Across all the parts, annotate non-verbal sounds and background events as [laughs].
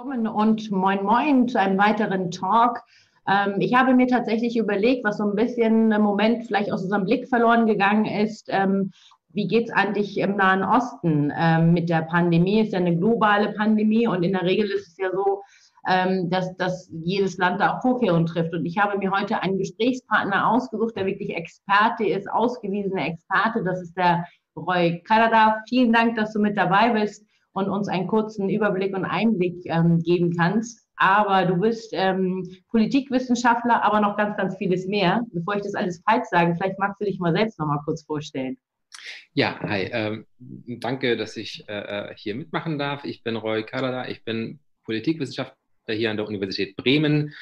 Willkommen und moin moin zu einem weiteren Talk. Ähm, ich habe mir tatsächlich überlegt, was so ein bisschen im Moment vielleicht aus unserem Blick verloren gegangen ist. Ähm, wie geht es eigentlich im Nahen Osten ähm, mit der Pandemie? Ist ja eine globale Pandemie und in der Regel ist es ja so, dass, dass jedes Land da auch Vorkehrungen trifft. Und ich habe mir heute einen Gesprächspartner ausgesucht, der wirklich Experte ist, ausgewiesener Experte. Das ist der Roy Kanada. Vielen Dank, dass du mit dabei bist und uns einen kurzen Überblick und Einblick ähm, geben kannst. Aber du bist ähm, Politikwissenschaftler, aber noch ganz, ganz vieles mehr. Bevor ich das alles falsch sage, vielleicht magst du dich mal selbst noch mal kurz vorstellen. Ja, hi. Ähm, danke, dass ich äh, äh hier mitmachen darf. Ich bin Roy Karada. Ich bin Politikwissenschaftler hier an der Universität Bremen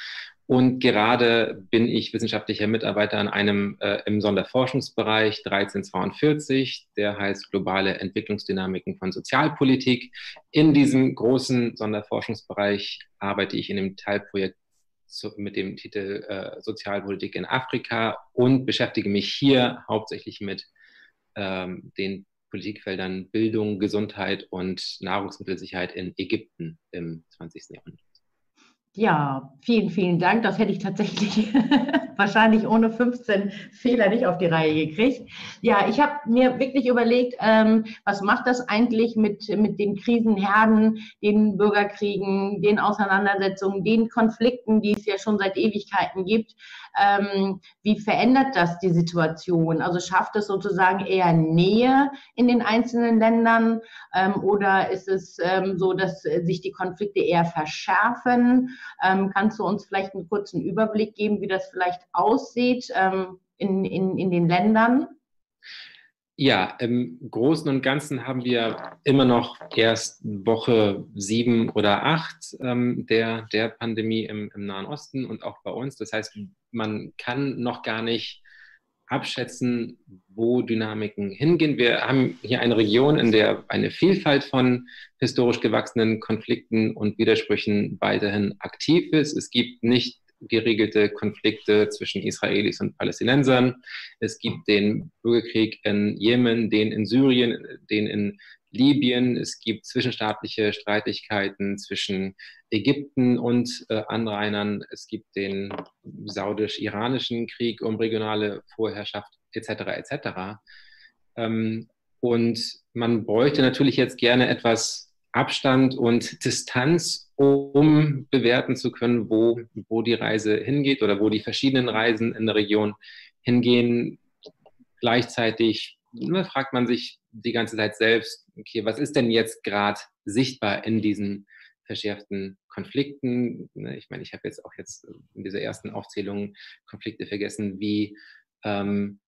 und gerade bin ich wissenschaftlicher Mitarbeiter an einem äh, im Sonderforschungsbereich 1342, der heißt Globale Entwicklungsdynamiken von Sozialpolitik. In diesem großen Sonderforschungsbereich arbeite ich in dem Teilprojekt mit dem Titel äh, Sozialpolitik in Afrika und beschäftige mich hier hauptsächlich mit ähm, den Politikfeldern Bildung, Gesundheit und Nahrungsmittelsicherheit in Ägypten im 20. Jahrhundert. Ja, vielen, vielen Dank. Das hätte ich tatsächlich wahrscheinlich ohne 15 Fehler nicht auf die Reihe gekriegt. Ja, ich habe mir wirklich überlegt, ähm, was macht das eigentlich mit, mit den Krisenherden, den Bürgerkriegen, den Auseinandersetzungen, den Konflikten, die es ja schon seit Ewigkeiten gibt. Ähm, wie verändert das die Situation? Also schafft es sozusagen eher Nähe in den einzelnen Ländern ähm, oder ist es ähm, so, dass sich die Konflikte eher verschärfen? Ähm, kannst du uns vielleicht einen kurzen Überblick geben, wie das vielleicht aussieht ähm, in, in, in den Ländern? Ja, im Großen und Ganzen haben wir immer noch erst Woche sieben oder acht ähm, der, der Pandemie im, im Nahen Osten und auch bei uns. Das heißt, man kann noch gar nicht abschätzen, wo Dynamiken hingehen. Wir haben hier eine Region, in der eine Vielfalt von historisch gewachsenen Konflikten und Widersprüchen weiterhin aktiv ist. Es gibt nicht geregelte Konflikte zwischen Israelis und Palästinensern. Es gibt den Bürgerkrieg in Jemen, den in Syrien, den in Libyen. Es gibt zwischenstaatliche Streitigkeiten zwischen Ägypten und äh, Anrainern. Es gibt den saudisch-iranischen Krieg um regionale Vorherrschaft etc. etc. Ähm, und man bräuchte natürlich jetzt gerne etwas Abstand und Distanz, um bewerten zu können, wo, wo die Reise hingeht oder wo die verschiedenen Reisen in der Region hingehen. Gleichzeitig ne, fragt man sich die ganze Zeit selbst, okay, was ist denn jetzt gerade sichtbar in diesen verschärften Konflikten? Ne, ich meine, ich habe jetzt auch jetzt in dieser ersten Aufzählung Konflikte vergessen, wie ähm,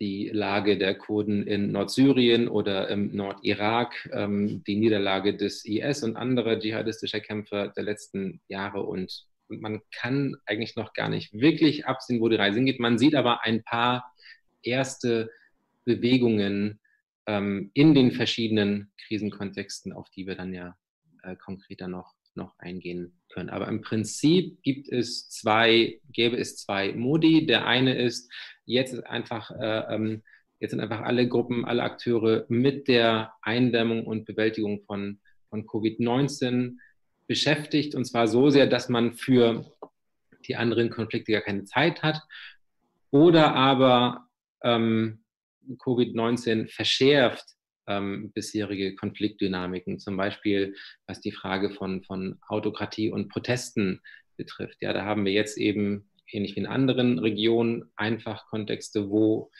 die Lage der Kurden in Nordsyrien oder im Nordirak, ähm, die Niederlage des IS und anderer dschihadistischer Kämpfer der letzten Jahre. Und, man kann eigentlich noch gar nicht wirklich absehen, wo die Reise hingeht. Man sieht aber ein paar erste Bewegungen ähm, in den verschiedenen Krisenkontexten, auf die wir dann ja äh, konkreter noch, noch eingehen können. Aber im Prinzip gibt es zwei, gäbe es zwei Modi. Der eine ist, jetzt ist einfach, äh, ähm, jetzt sind einfach alle Gruppen, alle Akteure mit der Eindämmung und Bewältigung von, von Covid-19 beschäftigt. Und zwar so sehr, dass man für die anderen Konflikte gar keine Zeit hat. Oder aber ähm, Covid-19 verschärft ähm, bisherige Konfliktdynamiken, zum Beispiel was die Frage von, von Autokratie und Protesten betrifft. Ja, da haben wir jetzt eben, ähnlich wie in anderen Regionen, einfach Kontexte, wo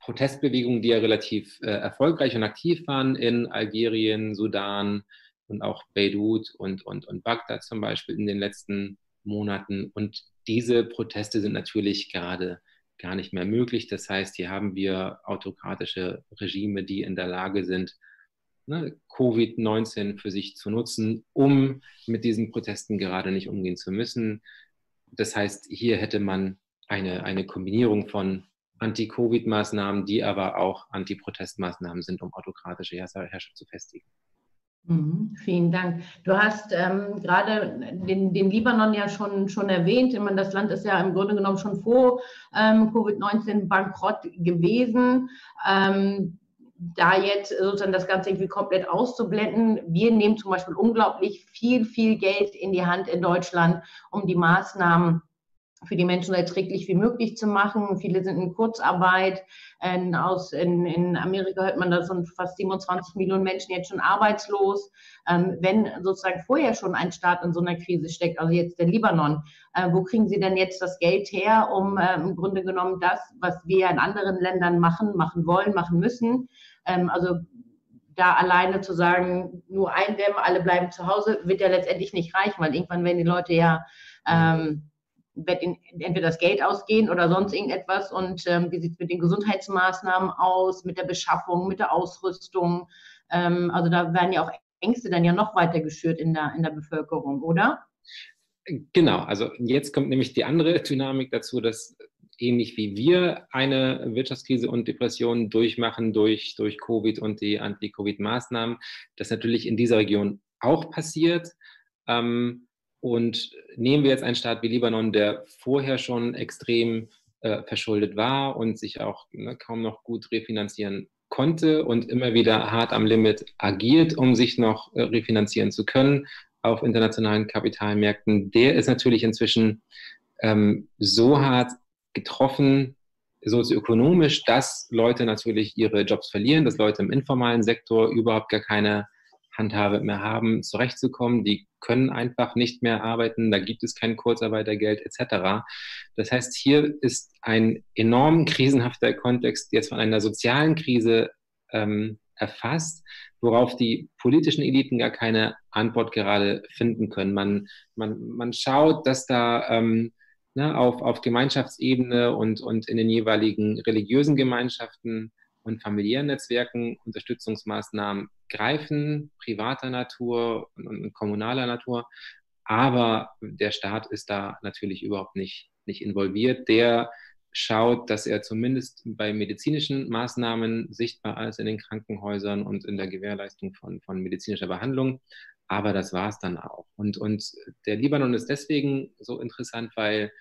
Protestbewegungen, die ja relativ äh, erfolgreich und aktiv waren in Algerien, Sudan und auch Beirut und, und, und Bagdad zum Beispiel in den letzten Monaten. Und diese Proteste sind natürlich gerade gar nicht mehr möglich. Das heißt, hier haben wir autokratische Regime, die in der Lage sind, ne, Covid-19 für sich zu nutzen, um mit diesen Protesten gerade nicht umgehen zu müssen. Das heißt, hier hätte man eine, eine Kombinierung von Anti-Covid-Maßnahmen, die aber auch Anti-Protestmaßnahmen sind, um autokratische Herrschaft zu festigen. Mhm, vielen Dank. Du hast ähm, gerade den, den, Libanon ja schon, schon erwähnt. Das Land ist ja im Grunde genommen schon vor ähm, Covid-19 bankrott gewesen. Ähm, da jetzt sozusagen das Ganze irgendwie komplett auszublenden. Wir nehmen zum Beispiel unglaublich viel, viel Geld in die Hand in Deutschland, um die Maßnahmen für die Menschen erträglich wie möglich zu machen. Viele sind in Kurzarbeit. In, aus, in, in Amerika hört man, da sind fast 27 Millionen Menschen jetzt schon arbeitslos. Ähm, wenn sozusagen vorher schon ein Staat in so einer Krise steckt, also jetzt der Libanon, äh, wo kriegen Sie denn jetzt das Geld her, um äh, im Grunde genommen das, was wir in anderen Ländern machen, machen wollen, machen müssen? Ähm, also da alleine zu sagen, nur eindämmen, alle bleiben zu Hause, wird ja letztendlich nicht reichen, weil irgendwann werden die Leute ja ähm, wird entweder das Geld ausgehen oder sonst irgendetwas. Und ähm, wie sieht es mit den Gesundheitsmaßnahmen aus, mit der Beschaffung, mit der Ausrüstung? Ähm, also da werden ja auch Ängste dann ja noch weiter geschürt in der, in der Bevölkerung, oder? Genau, also jetzt kommt nämlich die andere [laughs] Dynamik dazu, dass ähnlich wie wir eine Wirtschaftskrise und Depression durchmachen durch, durch Covid und die Anti-Covid-Maßnahmen, das natürlich in dieser Region auch passiert. Ähm, und nehmen wir jetzt einen Staat wie Libanon, der vorher schon extrem äh, verschuldet war und sich auch ne, kaum noch gut refinanzieren konnte und immer wieder hart am Limit agiert, um sich noch äh, refinanzieren zu können auf internationalen Kapitalmärkten, der ist natürlich inzwischen ähm, so hart getroffen, sozioökonomisch, dass Leute natürlich ihre Jobs verlieren, dass Leute im informalen Sektor überhaupt gar keine Handhabe mehr haben, zurechtzukommen. Die können einfach nicht mehr arbeiten, da gibt es kein Kurzarbeitergeld etc. Das heißt, hier ist ein enorm krisenhafter Kontext jetzt von einer sozialen Krise ähm, erfasst, worauf die politischen Eliten gar keine Antwort gerade finden können. Man, man, man schaut, dass da ähm, ne, auf, auf Gemeinschaftsebene und, und in den jeweiligen religiösen Gemeinschaften und familiären Netzwerken Unterstützungsmaßnahmen greifen, privater Natur und, kommunaler Natur. Aber der Staat ist da natürlich überhaupt nicht, nicht involviert. Der schaut, dass er zumindest bei medizinischen Maßnahmen sichtbar ist in den Krankenhäusern und in der Gewährleistung von, von medizinischer Behandlung. Aber das war es dann auch. Und, und der Libanon ist deswegen so interessant, weil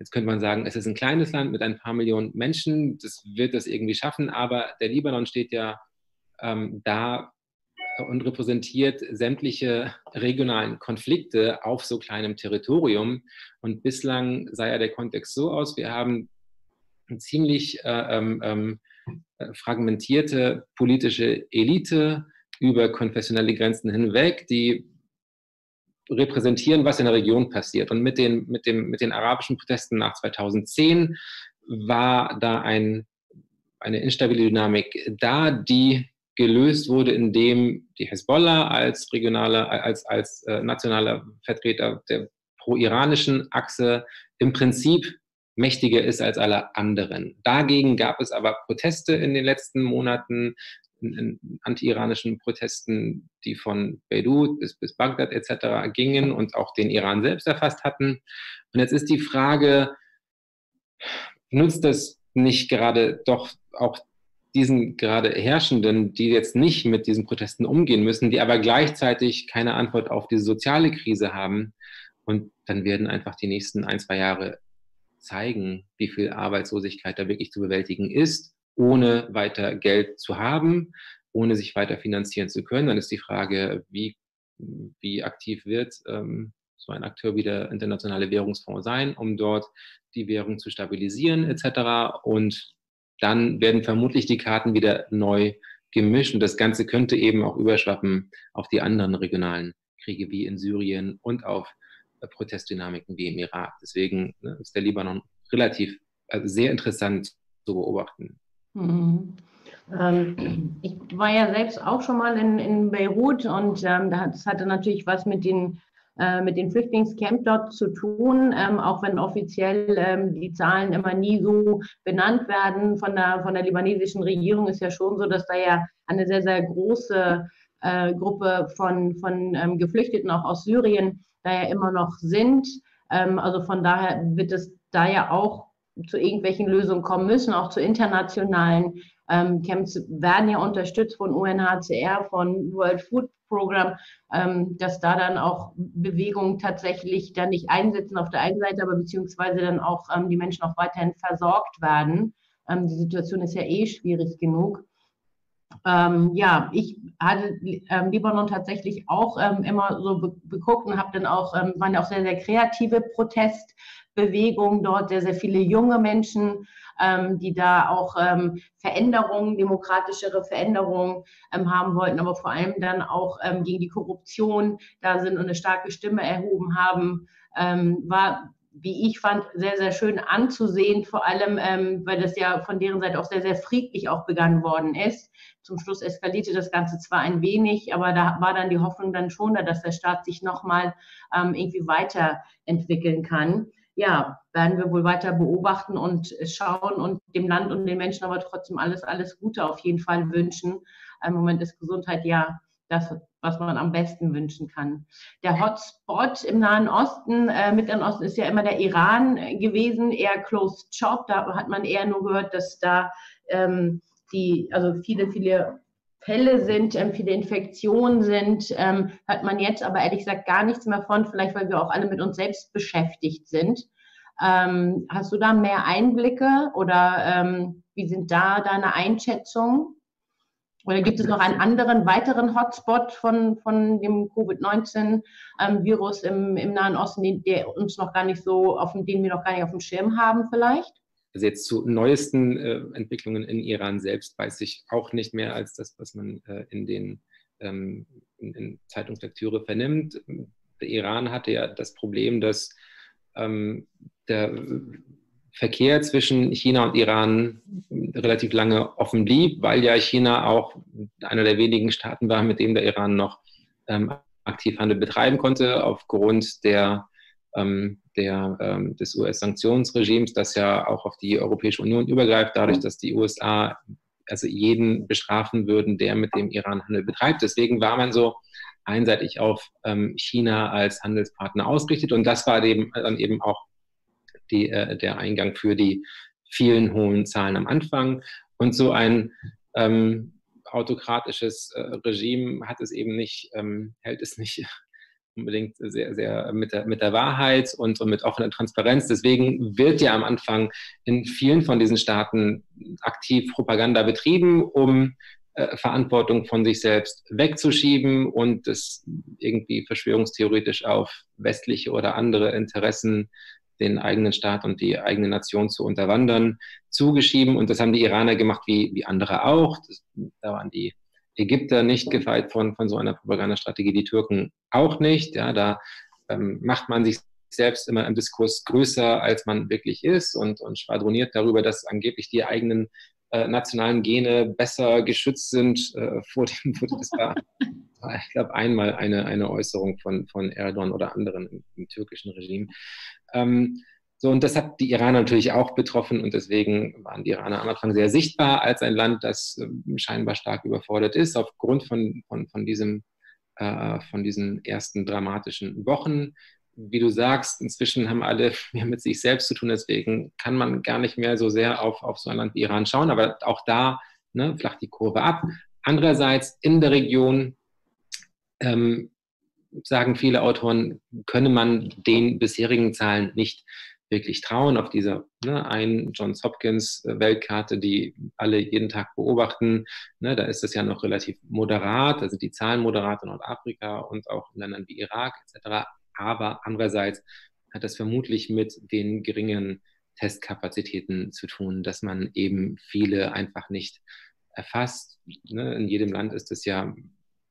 Jetzt könnte man sagen, es ist ein kleines Land mit ein paar Millionen Menschen, das wird das irgendwie schaffen, aber der Libanon steht ja ähm, da und repräsentiert sämtliche regionalen Konflikte auf so kleinem Territorium. Und bislang sah ja der Kontext so aus, wir haben eine ziemlich äh, ähm, ähm, fragmentierte politische Elite über konfessionelle Grenzen hinweg, die repräsentieren, was in der Region passiert. Und mit den, mit dem, mit den arabischen Protesten nach 2010 war da ein, eine instabile Dynamik da, die gelöst wurde, indem die Hezbollah als regionaler, als, als äh, nationaler Vertreter der pro-iranischen Achse im Prinzip mächtiger ist als alle anderen. Dagegen gab es aber Proteste in den letzten Monaten anti-iranischen Protesten, die von Beirut bis, bis Bagdad etc. gingen und auch den Iran selbst erfasst hatten. Und jetzt ist die Frage, nutzt das nicht gerade doch auch diesen gerade Herrschenden, die jetzt nicht mit diesen Protesten umgehen müssen, die aber gleichzeitig keine Antwort auf diese soziale Krise haben. Und dann werden einfach die nächsten ein, zwei Jahre zeigen, wie viel Arbeitslosigkeit da wirklich zu bewältigen ist ohne weiter Geld zu haben, ohne sich weiter finanzieren zu können. Dann ist die Frage, wie, wie aktiv wird ähm, so ein Akteur wie der Internationale Währungsfonds sein, um dort die Währung zu stabilisieren etc. Und dann werden vermutlich die Karten wieder neu gemischt und das Ganze könnte eben auch überschwappen auf die anderen regionalen Kriege wie in Syrien und auf äh, Protestdynamiken wie im Irak. Deswegen ne, ist der Libanon relativ also sehr interessant zu beobachten. Mhm. Ähm, ich war ja selbst auch schon mal in, in Beirut und ähm, das hatte natürlich was mit den, äh, mit den Flüchtlingscamp dort zu tun, ähm, auch wenn offiziell ähm, die Zahlen immer nie so benannt werden von der, von der libanesischen Regierung, ist ja schon so, dass da ja eine sehr, sehr große äh, Gruppe von, von ähm, Geflüchteten auch aus Syrien da ja immer noch sind. Ähm, also von daher wird es da ja auch zu irgendwelchen Lösungen kommen müssen, auch zu internationalen ähm, Camps werden ja unterstützt von UNHCR, von World Food Program, ähm, dass da dann auch Bewegungen tatsächlich dann nicht einsetzen auf der einen Seite, aber beziehungsweise dann auch ähm, die Menschen auch weiterhin versorgt werden. Ähm, die Situation ist ja eh schwierig genug. ähm, ja, ich hatte ähm, Libanon tatsächlich auch immer so be beguckt und habe dann auch, waren ja auch sehr, sehr kreative Protestbewegungen dort, sehr, sehr viele junge Menschen, ähm, die da auch ähm, Veränderungen, demokratischere Veränderungen ähm, haben wollten, aber vor allem dann auch ähm, gegen die Korruption da sind und eine starke Stimme erhoben haben, ähm, war wie ich fand, sehr, sehr schön anzusehen, vor allem, ähm, weil das ja von deren Seite auch sehr, sehr friedlich auch begangen worden ist. Zum Schluss eskalierte das Ganze zwar ein wenig, aber da war dann die Hoffnung dann schon da, dass der Staat sich nochmal ähm, irgendwie weiterentwickeln kann. Ja, werden wir wohl weiter beobachten und schauen und dem Land und den Menschen aber trotzdem alles, alles Gute auf jeden Fall wünschen. Im Moment ist Gesundheit ja das, was man am besten wünschen kann. Der Hotspot im Nahen Osten, äh, Mittleren Osten ist ja immer der Iran gewesen, eher closed shop. Da hat man eher nur gehört, dass da ähm, die, also viele, viele Fälle sind, ähm, viele Infektionen sind, ähm, hört man jetzt aber ehrlich gesagt gar nichts mehr von, vielleicht weil wir auch alle mit uns selbst beschäftigt sind. Ähm, hast du da mehr Einblicke oder ähm, wie sind da deine Einschätzungen? Oder gibt es noch einen anderen, weiteren Hotspot von, von dem Covid-19-Virus im, im Nahen Osten, der uns noch gar nicht so, auf den wir noch gar nicht auf dem Schirm haben vielleicht? Also jetzt zu neuesten äh, Entwicklungen in Iran selbst weiß ich auch nicht mehr als das, was man äh, in den ähm, in, in Zeitungslektüre vernimmt. Der Iran hatte ja das Problem, dass ähm, der Verkehr zwischen China und Iran relativ lange offen blieb, weil ja China auch einer der wenigen Staaten war, mit dem der Iran noch ähm, aktiv Handel betreiben konnte, aufgrund der ähm, der, ähm, des US-Sanktionsregimes, das ja auch auf die Europäische Union übergreift, dadurch, dass die USA also jeden bestrafen würden, der mit dem Iran Handel betreibt. Deswegen war man so einseitig auf ähm, China als Handelspartner ausgerichtet und das war eben, dann eben auch die, äh, der Eingang für die vielen hohen Zahlen am Anfang. Und so ein ähm, autokratisches äh, Regime hat es eben nicht, ähm, hält es nicht unbedingt sehr, sehr mit der, mit der Wahrheit und, und mit offener Transparenz. Deswegen wird ja am Anfang in vielen von diesen Staaten aktiv Propaganda betrieben, um äh, Verantwortung von sich selbst wegzuschieben und es irgendwie verschwörungstheoretisch auf westliche oder andere Interessen den eigenen Staat und die eigene Nation zu unterwandern, zugeschrieben. Und das haben die Iraner gemacht wie, wie andere auch. Das, da waren die Ägypter nicht gefeit von, von so einer Propagandastrategie, die Türken auch nicht. Ja, da ähm, macht man sich selbst immer im Diskurs größer, als man wirklich ist und, und schwadroniert darüber, dass angeblich die eigenen äh, nationalen Gene besser geschützt sind äh, [laughs] vor dem, war, ich glaube, einmal eine, eine Äußerung von, von Erdogan oder anderen im, im türkischen Regime. Ähm, so, und das hat die Iraner natürlich auch betroffen und deswegen waren die Iraner am Anfang sehr sichtbar als ein Land, das äh, scheinbar stark überfordert ist, aufgrund von, von, von, diesem, äh, von diesen ersten dramatischen Wochen. Wie du sagst, inzwischen haben alle [laughs] mehr mit sich selbst zu tun, deswegen kann man gar nicht mehr so sehr auf, auf so ein Land wie Iran schauen, aber auch da ne, flacht die Kurve ab. Andererseits in der Region ähm, sagen viele Autoren, könne man den bisherigen Zahlen nicht wirklich trauen auf dieser ne, einen Johns Hopkins äh, Weltkarte, die alle jeden Tag beobachten. Ne, da ist es ja noch relativ moderat, sind die Zahlen moderat in Nordafrika und auch in Ländern wie Irak etc. Aber andererseits hat das vermutlich mit den geringen Testkapazitäten zu tun, dass man eben viele einfach nicht erfasst. Ne, in jedem Land ist es ja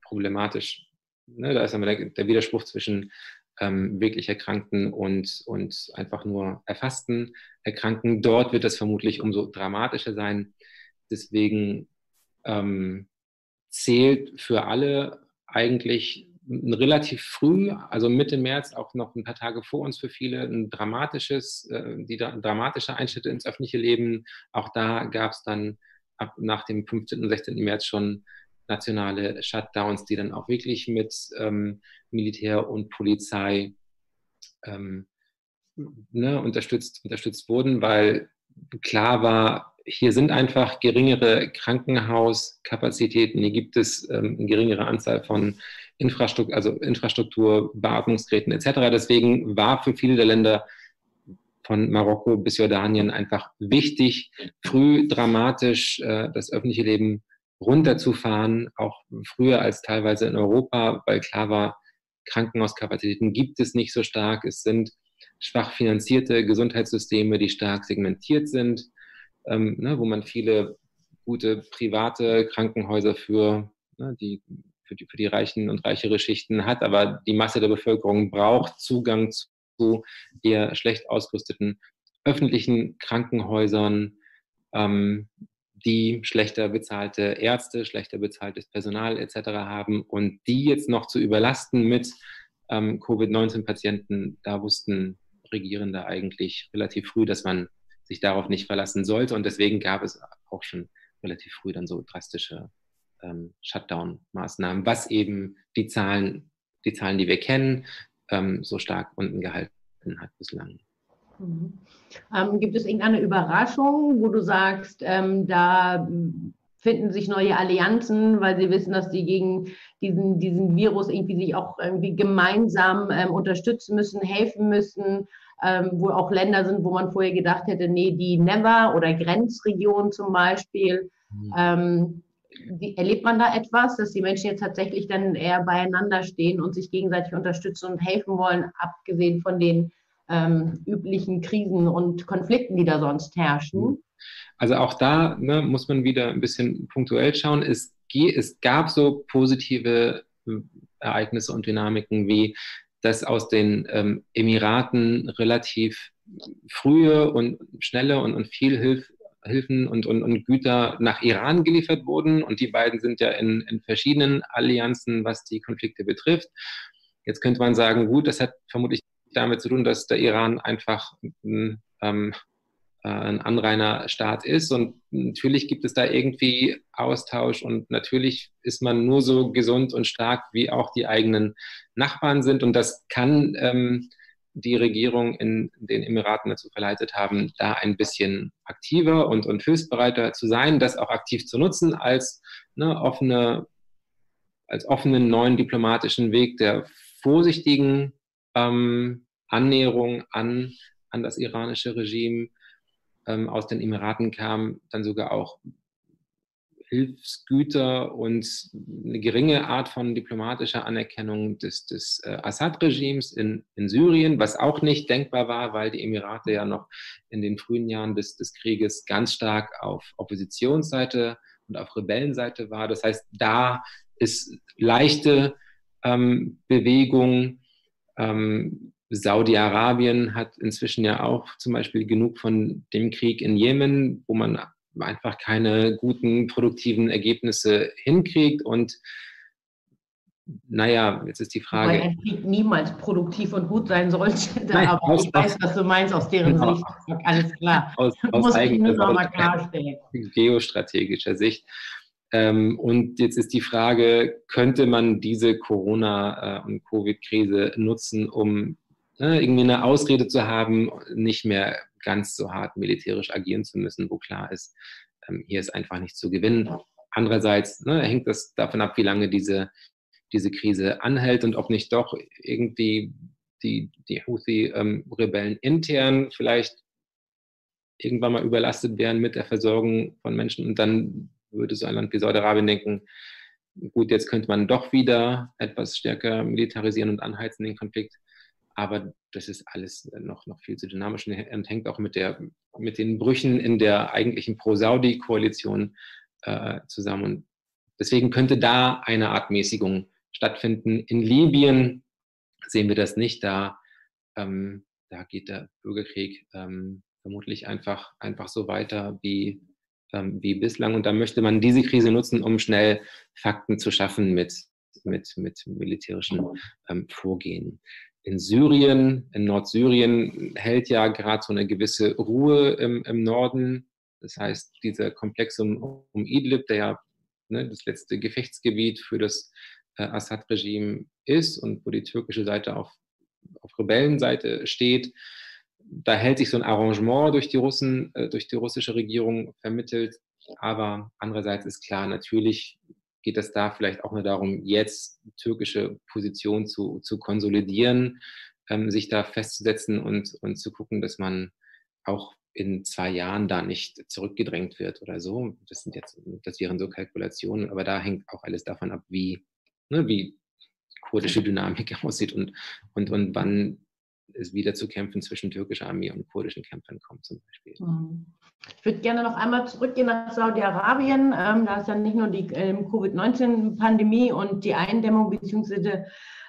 problematisch. Ne, da ist einmal der, der Widerspruch zwischen ähm, wirklich Erkrankten und, und einfach nur erfassten Erkrankten. Dort wird das vermutlich umso dramatischer sein. Deswegen ähm, zählt für alle eigentlich relativ früh, also Mitte März, auch noch ein paar Tage vor uns für viele, ein dramatisches, äh, die dramatische Einschnitte ins öffentliche Leben. Auch da gab es dann ab nach dem 15. und 16. März schon nationale Shutdowns, die dann auch wirklich mit ähm, Militär und Polizei ähm, ne, unterstützt, unterstützt wurden, weil klar war, hier sind einfach geringere Krankenhauskapazitäten, hier gibt es ähm, eine geringere Anzahl von Infrastruktur, also Infrastruktur, Beatmungsgeräten etc. Deswegen war für viele der Länder von Marokko bis Jordanien einfach wichtig, früh dramatisch äh, das öffentliche Leben runterzufahren, auch früher als teilweise in Europa, weil klar war, Krankenhauskapazitäten gibt es nicht so stark. Es sind schwach finanzierte Gesundheitssysteme, die stark segmentiert sind, ähm, ne, wo man viele gute private Krankenhäuser für, ne, die, für, die, für die reichen und reichere Schichten hat, aber die Masse der Bevölkerung braucht Zugang zu eher schlecht ausgerüsteten öffentlichen Krankenhäusern, ähm, die schlechter bezahlte Ärzte, schlechter bezahltes Personal etc. haben und die jetzt noch zu überlasten mit ähm, Covid-19-Patienten, da wussten Regierende eigentlich relativ früh, dass man sich darauf nicht verlassen sollte und deswegen gab es auch schon relativ früh dann so drastische ähm, Shutdown-Maßnahmen, was eben die Zahlen, die Zahlen, die wir kennen, ähm, so stark unten gehalten hat bislang. Mhm. Ähm, gibt es irgendeine Überraschung, wo du sagst, ähm, da finden sich neue Allianzen, weil sie wissen, dass sie gegen diesen, diesen Virus irgendwie sich auch irgendwie gemeinsam ähm, unterstützen müssen, helfen müssen, ähm, wo auch Länder sind, wo man vorher gedacht hätte, nee, die Never oder Grenzregionen zum Beispiel. Mhm. Ähm, wie, erlebt man da etwas, dass die Menschen jetzt tatsächlich dann eher beieinander stehen und sich gegenseitig unterstützen und helfen wollen, abgesehen von den ähm, üblichen Krisen und Konflikten, die da sonst herrschen? Also auch da ne, muss man wieder ein bisschen punktuell schauen. Es, es gab so positive äh, Ereignisse und Dynamiken wie dass aus den ähm, Emiraten relativ frühe und schnelle und, und viel Hilf, Hilfen und, und, und Güter nach Iran geliefert wurden. Und die beiden sind ja in, in verschiedenen Allianzen, was die Konflikte betrifft. Jetzt könnte man sagen, gut, das hat vermutlich damit zu tun, dass der Iran einfach ähm, äh, ein Anrainerstaat ist. Und natürlich gibt es da irgendwie Austausch und natürlich ist man nur so gesund und stark, wie auch die eigenen Nachbarn sind. Und das kann ähm, die Regierung in den Emiraten dazu verleitet haben, da ein bisschen aktiver und, und hilfsbereiter zu sein, das auch aktiv zu nutzen als ne, offene, als offenen neuen diplomatischen Weg der vorsichtigen ähm, Annäherung an, an das iranische Regime ähm, aus den Emiraten kam, dann sogar auch Hilfsgüter und eine geringe Art von diplomatischer Anerkennung des, des äh, Assad-Regimes in, in Syrien, was auch nicht denkbar war, weil die Emirate ja noch in den frühen Jahren des, des Krieges ganz stark auf Oppositionsseite und auf Rebellenseite war. Das heißt, da ist leichte ähm, Bewegung. Ähm, Saudi-Arabien hat inzwischen ja auch zum Beispiel genug von dem Krieg in Jemen, wo man einfach keine guten, produktiven Ergebnisse hinkriegt. Und naja, jetzt ist die Frage. Weil ein Krieg niemals produktiv und gut sein sollte. [laughs] Nein, aber aus, ich weiß, was du meinst aus deren genau, Sicht. Alles klar. Aus, aus muss ich nur noch mal klarstellen. Geostrategischer Sicht. Ähm, und jetzt ist die Frage, könnte man diese Corona- äh, und Covid-Krise nutzen, um ne, irgendwie eine Ausrede zu haben, nicht mehr ganz so hart militärisch agieren zu müssen, wo klar ist, ähm, hier ist einfach nicht zu gewinnen. Andererseits ne, hängt das davon ab, wie lange diese, diese Krise anhält und ob nicht doch irgendwie die, die Houthi-Rebellen ähm, intern vielleicht irgendwann mal überlastet wären mit der Versorgung von Menschen und dann würde so ein Land wie Saudi-Arabien denken, gut, jetzt könnte man doch wieder etwas stärker militarisieren und anheizen den Konflikt aber das ist alles noch, noch viel zu dynamisch und hängt auch mit, der, mit den Brüchen in der eigentlichen Pro-Saudi-Koalition äh, zusammen. Und deswegen könnte da eine Art Mäßigung stattfinden. In Libyen sehen wir das nicht. Da, ähm, da geht der Bürgerkrieg ähm, vermutlich einfach, einfach so weiter wie, ähm, wie bislang. Und da möchte man diese Krise nutzen, um schnell Fakten zu schaffen mit, mit, mit militärischen ähm, Vorgehen in Syrien, in Nordsyrien hält ja gerade so eine gewisse Ruhe im, im, Norden. Das heißt, dieser Komplex um, um Idlib, der ja ne, das letzte Gefechtsgebiet für das äh, Assad-Regime ist und wo die türkische Seite auf, auf Rebellenseite steht, da hält sich so ein Arrangement durch die Russen, äh, durch die russische Regierung vermittelt. Aber andererseits ist klar, natürlich geht es da vielleicht auch nur darum, jetzt türkische Position zu, zu konsolidieren, ähm, sich da festzusetzen und, und zu gucken, dass man auch in zwei Jahren da nicht zurückgedrängt wird oder so. Das sind jetzt, das wären so Kalkulationen, aber da hängt auch alles davon ab, wie, ne, wie kurdische Dynamik [laughs] aussieht und, und, und wann es wieder zu Kämpfen zwischen türkischer Armee und kurdischen Kämpfern kommt zum Beispiel. Mhm. Ich würde gerne noch einmal zurückgehen nach Saudi-Arabien. Ähm, da ist ja nicht nur die ähm, Covid-19-Pandemie und die Eindämmung bzw.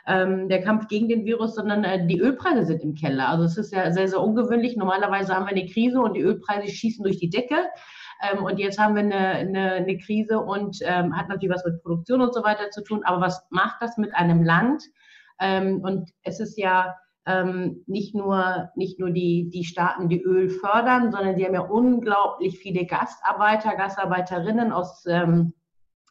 Ähm, der Kampf gegen den Virus, sondern äh, die Ölpreise sind im Keller. Also es ist ja sehr, sehr ungewöhnlich. Normalerweise haben wir eine Krise und die Ölpreise schießen durch die Decke. Ähm, und jetzt haben wir eine, eine, eine Krise und ähm, hat natürlich was mit Produktion und so weiter zu tun. Aber was macht das mit einem Land? Ähm, und es ist ja ähm, nicht nur, nicht nur die, die Staaten, die Öl fördern, sondern sie haben ja unglaublich viele Gastarbeiter, Gastarbeiterinnen aus ähm,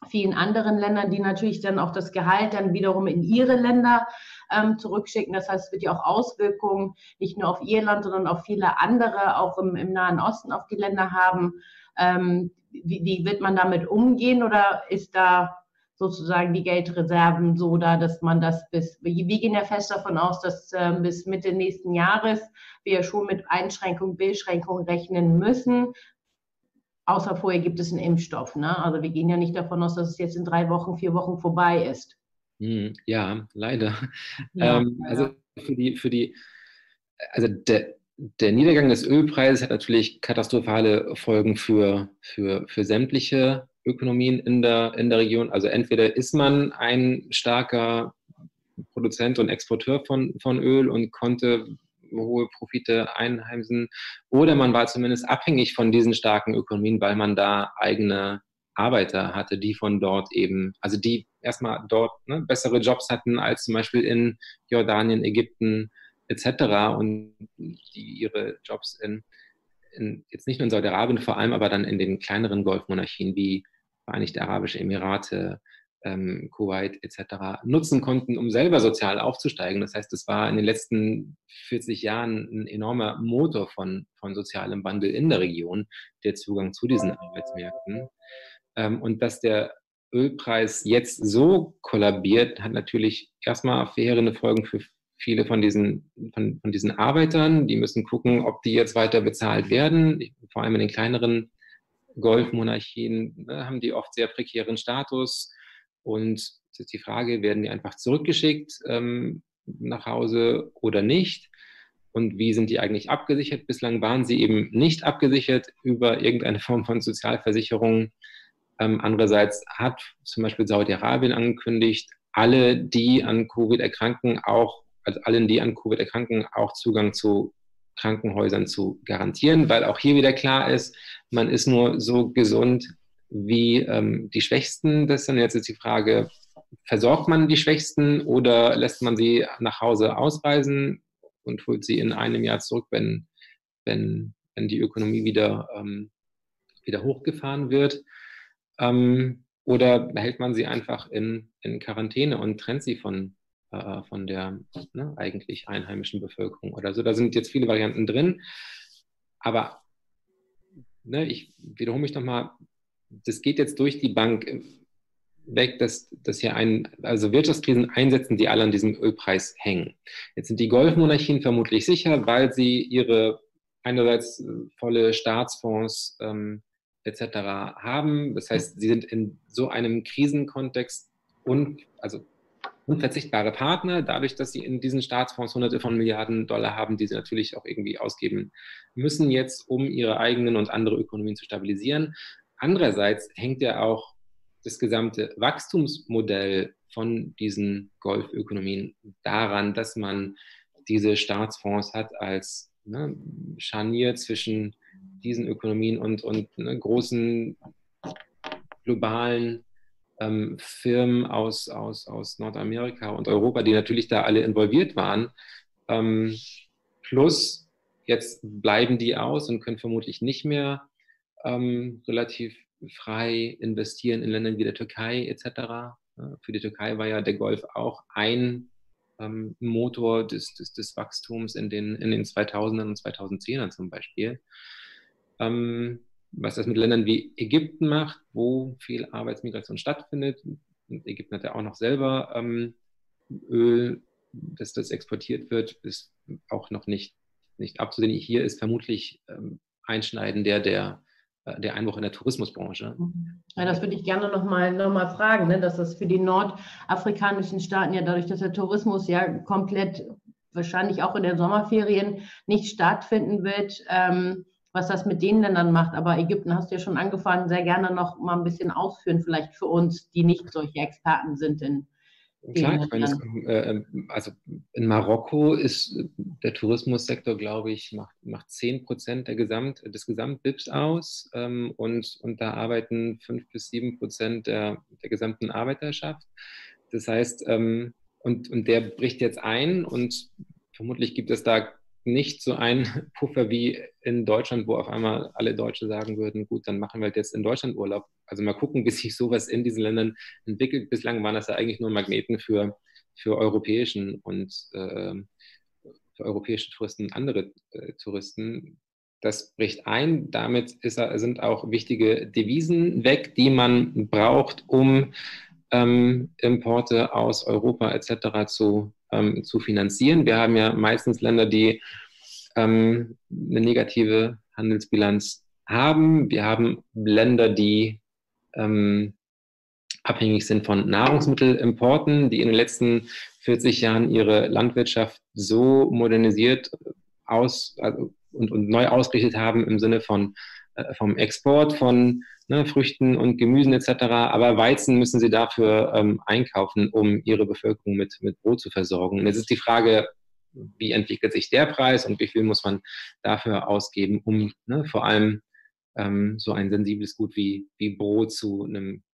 vielen anderen Ländern, die natürlich dann auch das Gehalt dann wiederum in ihre Länder ähm, zurückschicken. Das heißt, es wird ja auch Auswirkungen nicht nur auf ihr Land, sondern auf viele andere, auch im, im Nahen Osten auf die Länder haben. Ähm, wie, wie wird man damit umgehen oder ist da sozusagen die Geldreserven so da, dass man das bis, wir gehen ja fest davon aus, dass äh, bis Mitte nächsten Jahres wir schon mit Einschränkungen, Beschränkungen rechnen müssen. Außer vorher gibt es einen Impfstoff. Ne? Also wir gehen ja nicht davon aus, dass es jetzt in drei Wochen, vier Wochen vorbei ist. Hm, ja, leider. Ja, ähm, also für die, für die, also der, der Niedergang des Ölpreises hat natürlich katastrophale Folgen für, für, für sämtliche Ökonomien in der, in der Region. Also entweder ist man ein starker Produzent und Exporteur von, von Öl und konnte hohe Profite einheimsen, oder man war zumindest abhängig von diesen starken Ökonomien, weil man da eigene Arbeiter hatte, die von dort eben, also die erstmal dort ne, bessere Jobs hatten als zum Beispiel in Jordanien, Ägypten etc. und die ihre Jobs in in, jetzt nicht nur in Saudi-Arabien vor allem, aber dann in den kleineren Golfmonarchien wie Vereinigte Arabische Emirate, ähm, Kuwait etc. nutzen konnten, um selber sozial aufzusteigen. Das heißt, es war in den letzten 40 Jahren ein enormer Motor von, von sozialem Wandel in der Region, der Zugang zu diesen Arbeitsmärkten. Ähm, und dass der Ölpreis jetzt so kollabiert, hat natürlich erstmal verheerende Folgen für viele von diesen, von, von diesen Arbeitern, die müssen gucken, ob die jetzt weiter bezahlt werden, vor allem in den kleineren Golfmonarchien ne, haben die oft sehr prekären Status und die Frage, werden die einfach zurückgeschickt ähm, nach Hause oder nicht? Und wie sind die eigentlich abgesichert? Bislang waren sie eben nicht abgesichert über irgendeine [laughs] Form von Sozialversicherung. Ähm, andererseits hat zum Beispiel Saudi-Arabien angekündigt, alle, die an Covid erkranken, auch also allen, die an Covid erkranken, auch Zugang zu Krankenhäusern zu garantieren, weil auch hier wieder klar ist, man ist nur so gesund wie ähm, die Schwächsten. Das ist dann jetzt ist die Frage, versorgt man die Schwächsten oder lässt man sie nach Hause ausreisen und holt sie in einem Jahr zurück, wenn, wenn, wenn die Ökonomie wieder, ähm, wieder hochgefahren wird? Ähm, oder behält man sie einfach in, in Quarantäne und trennt sie von, äh, von der ne, eigentlich einheimischen Bevölkerung oder so. Da sind jetzt viele Varianten drin. Aber ne, ich wiederhole mich nochmal, das geht jetzt durch die Bank weg, dass, dass hier ein, also Wirtschaftskrisen einsetzen, die alle an diesem Ölpreis hängen. Jetzt sind die Golfmonarchien vermutlich sicher, weil sie ihre einerseits volle Staatsfonds ähm, etc. haben. Das heißt, sie sind in so einem Krisenkontext und also unverzichtbare Partner, dadurch, dass sie in diesen Staatsfonds hunderte von Milliarden Dollar haben, die sie natürlich auch irgendwie ausgeben müssen jetzt, um ihre eigenen und andere Ökonomien zu stabilisieren. Andererseits hängt ja auch das gesamte Wachstumsmodell von diesen Golfökonomien daran, dass man diese Staatsfonds hat als ne, Scharnier zwischen diesen Ökonomien und, und ne, großen globalen ähm, Firmen aus, aus, aus Nordamerika und Europa, die natürlich da alle involviert waren. Ähm, plus, jetzt bleiben die aus und können vermutlich nicht mehr ähm, relativ frei investieren in Ländern wie der Türkei etc. Für die Türkei war ja der Golf auch ein ähm, Motor des, des, des, Wachstums in den, in den 2000ern und 2010ern zum Beispiel. Ähm, was das mit Ländern wie Ägypten macht, wo viel Arbeitsmigration stattfindet. Und Ägypten hat ja auch noch selber ähm, Öl, dass das exportiert wird, ist auch noch nicht, nicht abzusehen. Hier ist vermutlich ähm, einschneiden, der der, äh, der Einbruch in der Tourismusbranche. Ja, das würde ich gerne nochmal noch mal fragen, ne? dass das für die nordafrikanischen Staaten ja dadurch, dass der Tourismus ja komplett wahrscheinlich auch in den Sommerferien nicht stattfinden wird, ähm, was das mit denen denn dann macht. Aber Ägypten hast du ja schon angefangen, sehr gerne noch mal ein bisschen ausführen, vielleicht für uns, die nicht solche Experten sind in, Klar, ich meine, es, äh, also in Marokko ist der Tourismussektor, glaube ich, macht, macht 10 Prozent der Gesamt, des Gesamtbips aus ähm, und, und da arbeiten 5 bis 7 Prozent der, der gesamten Arbeiterschaft. Das heißt, ähm, und, und der bricht jetzt ein und vermutlich gibt es da nicht so einen [laughs] Puffer wie in Deutschland, wo auf einmal alle Deutsche sagen würden, gut, dann machen wir halt jetzt in Deutschland Urlaub. Also mal gucken, bis sich sowas in diesen Ländern entwickelt. Bislang waren das ja eigentlich nur Magneten für, für europäischen und äh, für europäische Touristen und andere äh, Touristen. Das bricht ein. Damit ist, sind auch wichtige Devisen weg, die man braucht, um ähm, Importe aus Europa etc. zu ähm, zu finanzieren. Wir haben ja meistens Länder, die ähm, eine negative Handelsbilanz haben. Wir haben Länder, die ähm, abhängig sind von Nahrungsmittelimporten, die in den letzten 40 Jahren ihre Landwirtschaft so modernisiert aus, also, und, und neu ausgerichtet haben im Sinne von äh, vom Export von ne, Früchten und Gemüsen etc. Aber Weizen müssen sie dafür ähm, einkaufen, um ihre Bevölkerung mit, mit Brot zu versorgen. Und jetzt ist die Frage, wie entwickelt sich der Preis und wie viel muss man dafür ausgeben, um ne, vor allem ähm, so ein sensibles Gut wie, wie Brot zu einem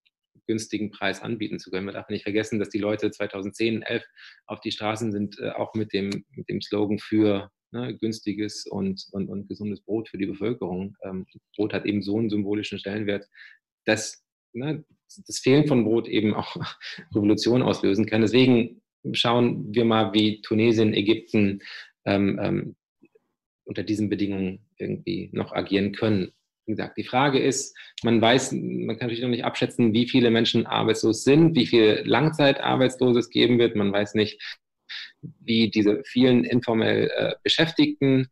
günstigen Preis anbieten zu können. Man darf nicht vergessen, dass die Leute 2010, 11 auf die Straßen sind, äh, auch mit dem, mit dem Slogan für ne, günstiges und, und, und gesundes Brot für die Bevölkerung. Ähm, Brot hat eben so einen symbolischen Stellenwert, dass ne, das Fehlen von Brot eben auch [laughs] Revolution auslösen kann. Deswegen schauen wir mal, wie Tunesien, Ägypten ähm, ähm, unter diesen Bedingungen irgendwie noch agieren können. Wie gesagt, die Frage ist, man weiß, man kann natürlich noch nicht abschätzen, wie viele Menschen arbeitslos sind, wie viel Langzeitarbeitslose es geben wird. Man weiß nicht, wie diese vielen informell äh, Beschäftigten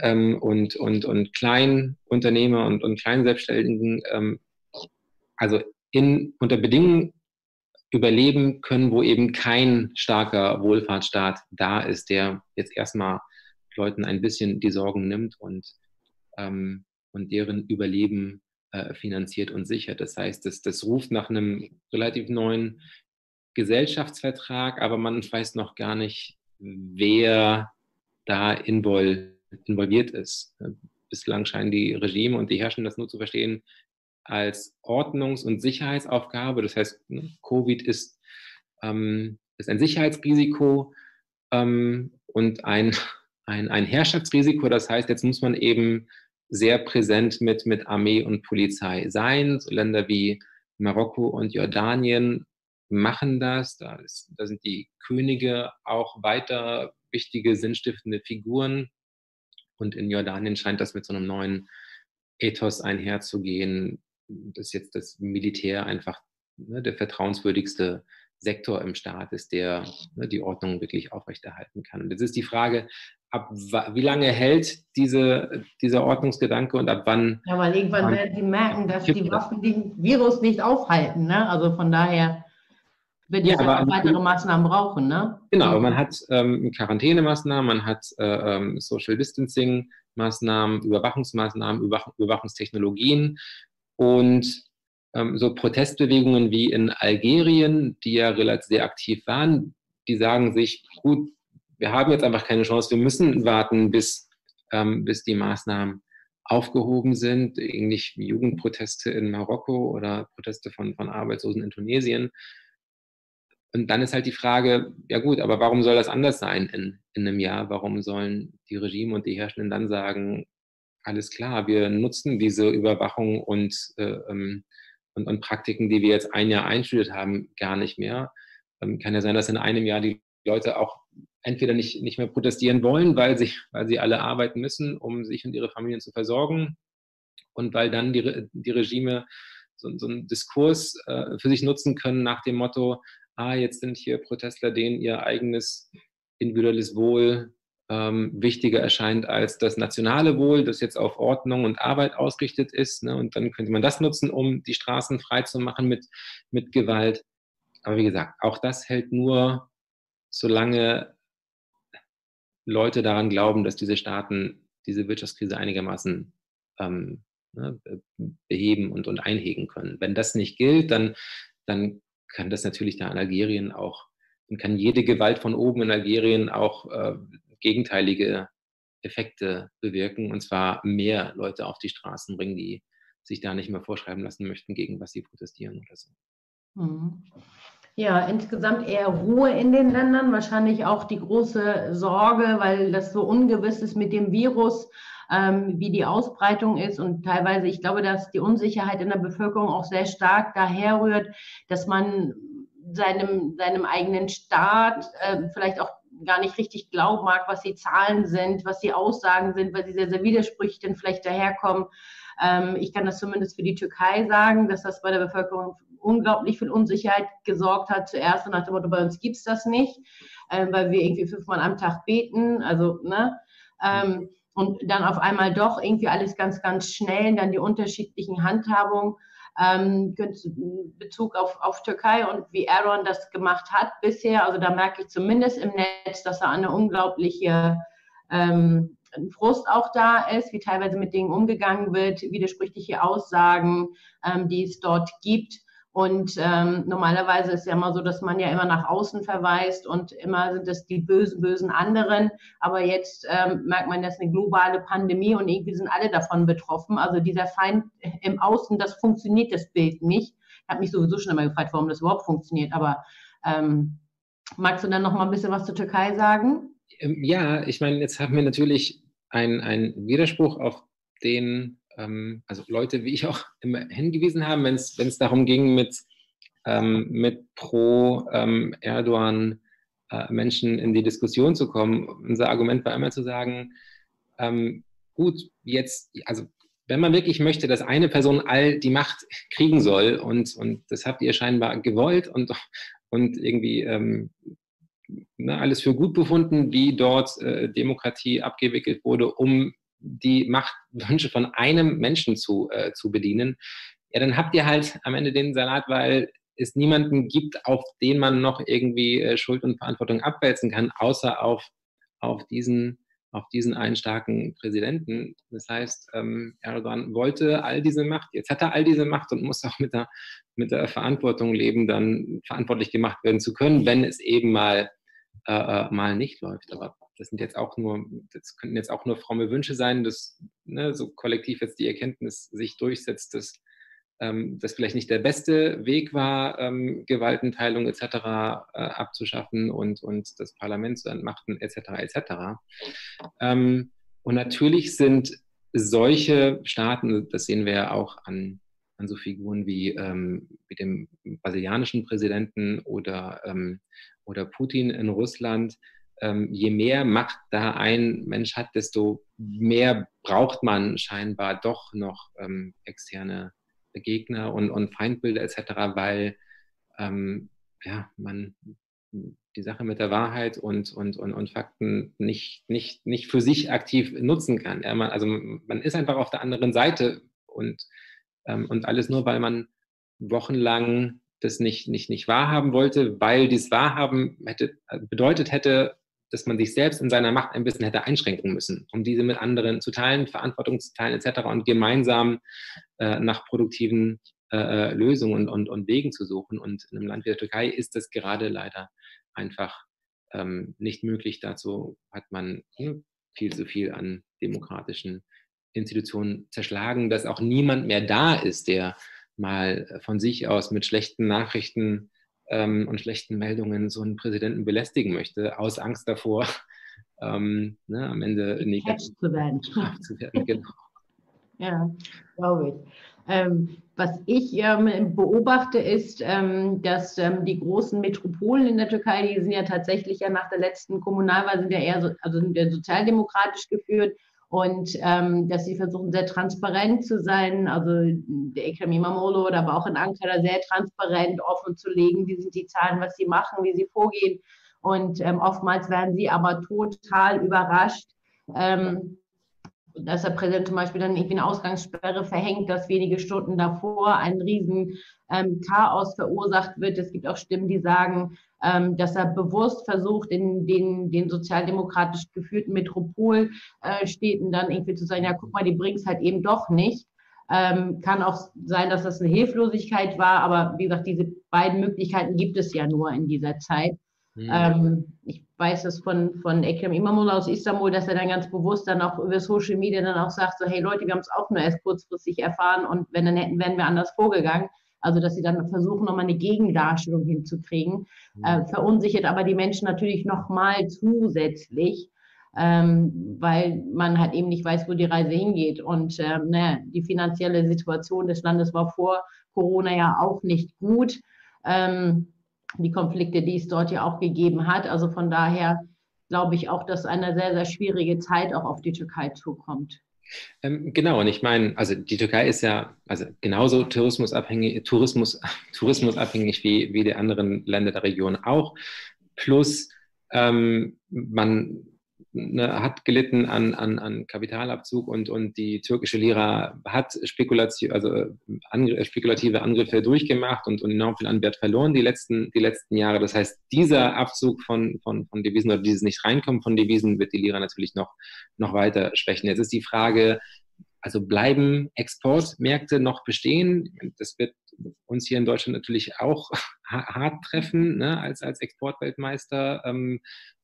ähm, und, und, und Kleinunternehmer und, und Kleinselbstständigen, ähm, also in, unter Bedingungen überleben können, wo eben kein starker Wohlfahrtsstaat da ist, der jetzt erstmal Leuten ein bisschen die Sorgen nimmt und, ähm, und deren Überleben äh, finanziert und sichert. Das heißt, das, das ruft nach einem relativ neuen Gesellschaftsvertrag, aber man weiß noch gar nicht, wer da invol involviert ist. Bislang scheinen die Regime und die Herrschenden das nur zu verstehen als Ordnungs- und Sicherheitsaufgabe. Das heißt, ne, Covid ist, ähm, ist ein Sicherheitsrisiko ähm, und ein, ein, ein Herrschaftsrisiko. Das heißt, jetzt muss man eben sehr präsent mit, mit Armee und Polizei sein. So Länder wie Marokko und Jordanien machen das. Da, ist, da sind die Könige auch weiter wichtige, sinnstiftende Figuren. Und in Jordanien scheint das mit so einem neuen Ethos einherzugehen, dass jetzt das Militär einfach ne, der vertrauenswürdigste Sektor im Staat ist, der ne, die Ordnung wirklich aufrechterhalten kann. Und jetzt ist die Frage, ab wie lange hält diese, dieser Ordnungsgedanke und ab wann. Ja, weil irgendwann werden sie merken, dass die Waffen den Virus nicht aufhalten. Ne? Also von daher wird ja, aber weitere Maßnahmen brauchen, ne? Genau, man hat ähm, Quarantänemaßnahmen, man hat äh, ähm, Social Distancing Maßnahmen, Überwachungsmaßnahmen, Überwach Überwachungstechnologien und ähm, so Protestbewegungen wie in Algerien, die ja relativ sehr aktiv waren, die sagen sich, gut, wir haben jetzt einfach keine Chance, wir müssen warten, bis, ähm, bis die Maßnahmen aufgehoben sind, ähnlich wie Jugendproteste in Marokko oder Proteste von, von Arbeitslosen in Tunesien. Und dann ist halt die Frage, ja gut, aber warum soll das anders sein in, in einem Jahr? Warum sollen die Regime und die Herrschenden dann sagen, alles klar, wir nutzen diese Überwachung und, äh, ähm, und, und, Praktiken, die wir jetzt ein Jahr einstudiert haben, gar nicht mehr. Ähm, kann ja sein, dass in einem Jahr die Leute auch entweder nicht, nicht mehr protestieren wollen, weil sie, weil sie alle arbeiten müssen, um sich und ihre Familien zu versorgen. Und weil dann die, die Regime so, so einen Diskurs äh, für sich nutzen können nach dem Motto, ah, jetzt sind hier Protestler, denen ihr eigenes individuelles Wohl ähm, wichtiger erscheint als das nationale Wohl, das jetzt auf Ordnung und Arbeit ausgerichtet ist. Ne? Und dann könnte man das nutzen, um die Straßen frei zu machen mit, mit Gewalt. Aber wie gesagt, auch das hält nur, solange Leute daran glauben, dass diese Staaten diese Wirtschaftskrise einigermaßen ähm, ne, beheben und, und einhegen können. Wenn das nicht gilt, dann, dann kann das natürlich da in Algerien auch, dann kann jede Gewalt von oben in Algerien auch äh, gegenteilige Effekte bewirken, und zwar mehr Leute auf die Straßen bringen, die sich da nicht mehr vorschreiben lassen möchten, gegen was sie protestieren oder so. Mhm. Ja, insgesamt eher Ruhe in den Ländern, wahrscheinlich auch die große Sorge, weil das so ungewiss ist mit dem Virus, ähm, wie die Ausbreitung ist und teilweise, ich glaube, dass die Unsicherheit in der Bevölkerung auch sehr stark daher rührt, dass man seinem, seinem eigenen Staat äh, vielleicht auch gar nicht richtig glauben mag, was die Zahlen sind, was die Aussagen sind, weil sie sehr, sehr widersprüchlich dann vielleicht daherkommen. Ähm, ich kann das zumindest für die Türkei sagen, dass das bei der Bevölkerung unglaublich viel Unsicherheit gesorgt hat. Zuerst nach dem Motto, bei uns gibt es das nicht, äh, weil wir irgendwie fünfmal am Tag beten. Also, ne? Ähm, und dann auf einmal doch irgendwie alles ganz, ganz schnell, dann die unterschiedlichen Handhabungen ähm, Bezug auf, auf Türkei und wie Erdogan das gemacht hat bisher. Also da merke ich zumindest im Netz, dass da eine unglaubliche ähm, Frust auch da ist, wie teilweise mit Dingen umgegangen wird, widersprüchliche Aussagen, ähm, die es dort gibt. Und ähm, normalerweise ist ja immer so, dass man ja immer nach außen verweist und immer sind es die bösen, bösen anderen. Aber jetzt ähm, merkt man, das ist eine globale Pandemie und irgendwie sind alle davon betroffen. Also dieser Feind im Außen, das funktioniert das Bild nicht. Ich habe mich sowieso schon immer gefragt, warum das überhaupt funktioniert. Aber ähm, magst du dann noch mal ein bisschen was zur Türkei sagen? Ähm, ja, ich meine, jetzt haben wir natürlich einen Widerspruch, auf den ähm, also Leute wie ich auch [laughs] immer hingewiesen haben, wenn es darum ging, mit, ähm, mit pro ähm, Erdogan äh, Menschen in die Diskussion zu kommen. Unser Argument war immer zu sagen, ähm, gut, jetzt, also wenn man wirklich möchte, dass eine Person all die Macht [laughs] kriegen soll, und, und das habt ihr scheinbar gewollt und, und irgendwie ähm, ne, alles für gut befunden, wie dort äh, Demokratie abgewickelt wurde, um die Machtwünsche von einem Menschen zu, äh, zu bedienen, ja, dann habt ihr halt am Ende den Salat, weil es niemanden gibt, auf den man noch irgendwie äh, Schuld und Verantwortung abwälzen kann, außer auf, auf, diesen, auf diesen einen starken Präsidenten. Das heißt, ähm, Erdogan wollte all diese Macht, jetzt hat er all diese Macht und muss auch mit der, mit der Verantwortung leben, dann verantwortlich gemacht werden zu können, wenn es eben mal, äh, äh mal nicht läuft. Aber das sind jetzt auch nur, das könnten jetzt auch nur fromme Wünsche sein, dass ne, so kollektiv jetzt die Erkenntnis sich durchsetzt, dass ähm, das vielleicht nicht der beste Weg war, ähm, Gewaltenteilung etc. Äh, abzuschaffen und, und das Parlament zu entmachten etc. etc. Ähm, und natürlich sind solche Staaten, das sehen wir ja auch an, an so Figuren wie, ähm, wie dem brasilianischen Präsidenten oder, ähm, oder Putin in Russland, ähm, je mehr Macht da ein Mensch hat, desto mehr braucht man scheinbar doch noch ähm, externe Gegner und, und Feindbilder etc., weil ähm, ja, man die Sache mit der Wahrheit und, und, und, und Fakten nicht, nicht, nicht für sich aktiv nutzen kann. Ja, man, also man ist einfach auf der anderen Seite und, ähm, und alles nur, weil man wochenlang das nicht, nicht, nicht wahrhaben wollte, weil dies Wahrhaben hätte, bedeutet hätte, dass man sich selbst in seiner Macht ein bisschen hätte einschränken müssen, um diese mit anderen zu teilen, Verantwortung zu teilen etc. und gemeinsam äh, nach produktiven äh, äh, Lösungen und, und Wegen zu suchen. Und in einem Land wie der Türkei ist das gerade leider einfach ähm, nicht möglich. Dazu hat man viel zu viel an demokratischen Institutionen zerschlagen, dass auch niemand mehr da ist, der mal von sich aus mit schlechten Nachrichten ähm, und schlechten Meldungen so einen Präsidenten belästigen möchte, aus Angst davor, [laughs] ähm, ne, am Ende negativ zu werden. [laughs] Zu werden genau. [laughs] Ja, glaube ich. Ähm, was ich ähm, beobachte, ist, ähm, dass ähm, die großen Metropolen in der Türkei, die sind ja tatsächlich ja nach der letzten Kommunalwahl sind ja eher so, also sind ja sozialdemokratisch geführt und ähm, dass sie versuchen, sehr transparent zu sein. Also der Ekrem Imamoglu aber auch in Ankara sehr transparent offen zu legen, wie sind die Zahlen, was sie machen, wie sie vorgehen. Und ähm, oftmals werden sie aber total überrascht, ähm, dass der Präsident zum Beispiel dann irgendwie eine Ausgangssperre verhängt, dass wenige Stunden davor ein riesen ähm, Chaos verursacht wird. Es gibt auch Stimmen, die sagen, ähm, dass er bewusst versucht, in den, den sozialdemokratisch geführten Metropolstädten dann irgendwie zu sagen, ja, guck mal, die bringen es halt eben doch nicht. Ähm, kann auch sein, dass das eine Hilflosigkeit war, aber wie gesagt, diese beiden Möglichkeiten gibt es ja nur in dieser Zeit. Mhm. Ähm, ich weiß es von, von Ekrem Imamullah aus Istanbul, dass er dann ganz bewusst dann auch über Social Media dann auch sagt, so, hey Leute, wir haben es auch nur erst kurzfristig erfahren und wenn dann hätten, wären wir anders vorgegangen. Also, dass sie dann versuchen, nochmal eine Gegendarstellung hinzukriegen, mhm. äh, verunsichert aber die Menschen natürlich nochmal zusätzlich, ähm, weil man halt eben nicht weiß, wo die Reise hingeht. Und ähm, naja, die finanzielle Situation des Landes war vor Corona ja auch nicht gut. Ähm, die Konflikte, die es dort ja auch gegeben hat. Also von daher glaube ich auch, dass eine sehr, sehr schwierige Zeit auch auf die Türkei zukommt. Ähm, genau, und ich meine, also die Türkei ist ja also genauso tourismusabhängig, Tourismus, [laughs] tourismusabhängig wie, wie die anderen Länder der Region auch. Plus ähm, man ne, hat gelitten an, an, an Kapitalabzug und, und die türkische Lira hat Spekulation, also äh, angr spekulative Angriffe durchgemacht und, und enorm viel an Wert verloren die letzten, die letzten Jahre. Das heißt, dieser Abzug von, von, von Devisen oder dieses Nicht-Reinkommen von Devisen wird die Lira natürlich noch, noch weiter schwächen. Jetzt ist die Frage, also bleiben Exportmärkte noch bestehen? Das wird uns hier in Deutschland natürlich auch [laughs] hart treffen, ne, als, als Exportweltmeister. Ähm,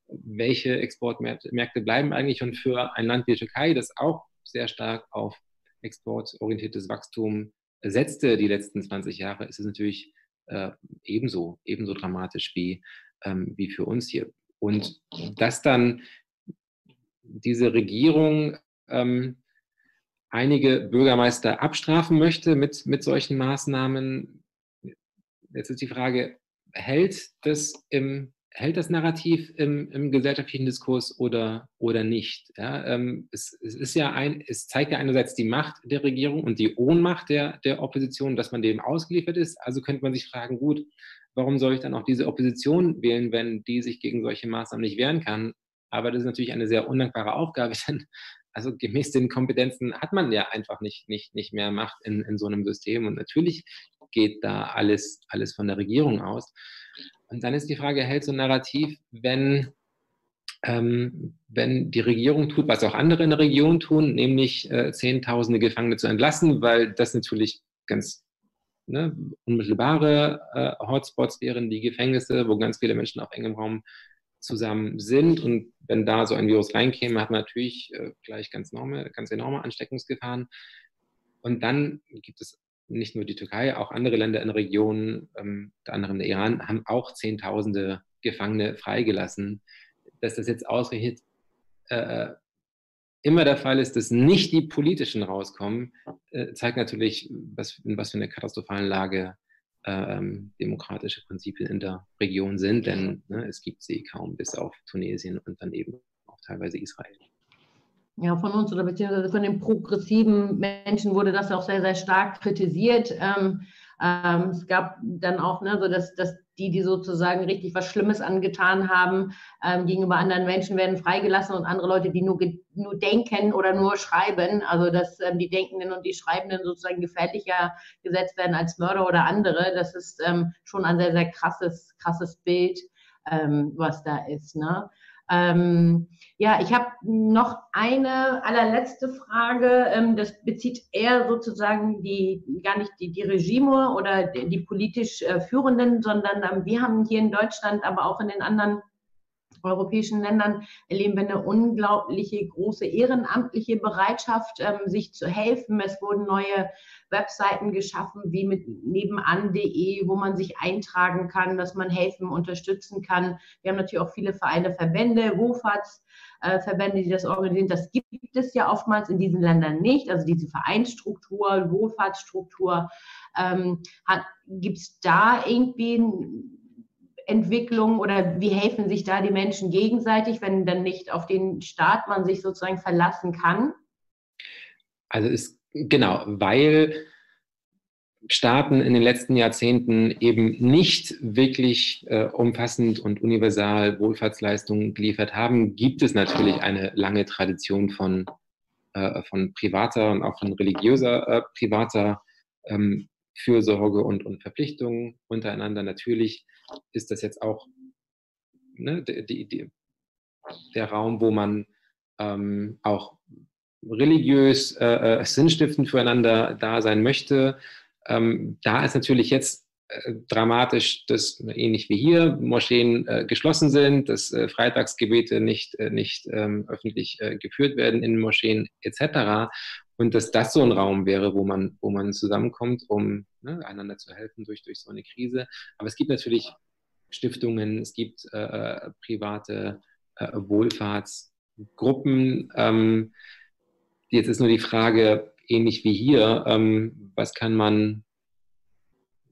welche Exportmärkte bleiben eigentlich und für ein Land wie die Türkei, das auch sehr stark auf exportorientiertes Wachstum setzte die letzten 20 Jahre, ist es natürlich äh, ebenso, ebenso dramatisch wie, ähm, wie für uns hier. Und dass dann diese Regierung ähm, einige Bürgermeister abstrafen möchte mit, mit solchen Maßnahmen, jetzt ist die Frage, hält das im hält das Narrativ im, im gesellschaftlichen Diskurs oder, oder nicht? Ja, ähm, es, es, ist ja ein, es zeigt ja einerseits die Macht der Regierung und die Ohnmacht der, der Opposition, dass man dem ausgeliefert ist. Also könnte man sich fragen, gut, warum soll ich dann auch diese Opposition wählen, wenn die sich gegen solche Maßnahmen nicht wehren kann? Aber das ist natürlich eine sehr undankbare Aufgabe, [laughs] denn also gemäß den Kompetenzen hat man ja einfach nicht, nicht, nicht mehr Macht in, in so einem System. Und natürlich geht da alles, alles von der Regierung aus. Und dann ist die Frage, hält so ein Narrativ, wenn, ähm, wenn die Regierung tut, was auch andere in der Region tun, nämlich äh, Zehntausende Gefangene zu entlassen, weil das natürlich ganz ne, unmittelbare äh, Hotspots wären, die Gefängnisse, wo ganz viele Menschen auf engem Raum zusammen sind. Und wenn da so ein Virus reinkäme, hat man natürlich äh, gleich ganz enorme, ganz enorme Ansteckungsgefahren. Und dann gibt es nicht nur die Türkei, auch andere Länder in der Region, ähm, unter anderem der Iran, haben auch Zehntausende Gefangene freigelassen. Dass das jetzt ausgerechnet äh, immer der Fall ist, dass nicht die politischen rauskommen, äh, zeigt natürlich, was, in was für eine katastrophalen Lage äh, demokratische Prinzipien in der Region sind, denn ne, es gibt sie kaum bis auf Tunesien und dann eben auch teilweise Israel ja, von uns oder beziehungsweise von den progressiven Menschen wurde das auch sehr, sehr stark kritisiert. Ähm, ähm, es gab dann auch, ne, so dass, dass die, die sozusagen richtig was Schlimmes angetan haben, ähm, gegenüber anderen Menschen werden freigelassen und andere Leute, die nur, nur denken oder nur schreiben, also dass ähm, die Denkenden und die Schreibenden sozusagen gefährlicher gesetzt werden als Mörder oder andere. Das ist ähm, schon ein sehr, sehr krasses, krasses Bild, ähm, was da ist. Ne? Ähm, ja, ich habe noch eine allerletzte Frage. Ähm, das bezieht eher sozusagen die, gar nicht die, die Regime oder die, die politisch äh, Führenden, sondern ähm, wir haben hier in Deutschland, aber auch in den anderen europäischen Ländern erleben wir eine unglaubliche große ehrenamtliche Bereitschaft, ähm, sich zu helfen. Es wurden neue Webseiten geschaffen, wie mit nebenan.de, wo man sich eintragen kann, dass man helfen, unterstützen kann. Wir haben natürlich auch viele Vereine, Verbände, Wohlfahrtsverbände, die das organisieren. Das gibt es ja oftmals in diesen Ländern nicht. Also diese Vereinsstruktur, Wohlfahrtsstruktur. Ähm, gibt es da irgendwie Entwicklung oder wie helfen sich da die Menschen gegenseitig, wenn dann nicht auf den Staat man sich sozusagen verlassen kann? Also ist genau, weil Staaten in den letzten Jahrzehnten eben nicht wirklich äh, umfassend und universal Wohlfahrtsleistungen geliefert haben, gibt es natürlich eine lange Tradition von, äh, von privater und auch von religiöser äh, privater ähm, Fürsorge und, und Verpflichtungen untereinander. Natürlich ist das jetzt auch ne, die, die, der Raum, wo man ähm, auch religiös äh, äh, sinnstiftend füreinander da sein möchte. Ähm, da ist natürlich jetzt äh, dramatisch, dass ähnlich wie hier Moscheen äh, geschlossen sind, dass äh, Freitagsgebete nicht, äh, nicht ähm, öffentlich geführt werden in Moscheen etc. Und dass das so ein Raum wäre, wo man, wo man zusammenkommt, um ne, einander zu helfen durch, durch so eine Krise. Aber es gibt natürlich Stiftungen, es gibt äh, private Wohlfahrtsgruppen. Ähm, jetzt ist nur die Frage, ähnlich wie hier, ähm, was kann man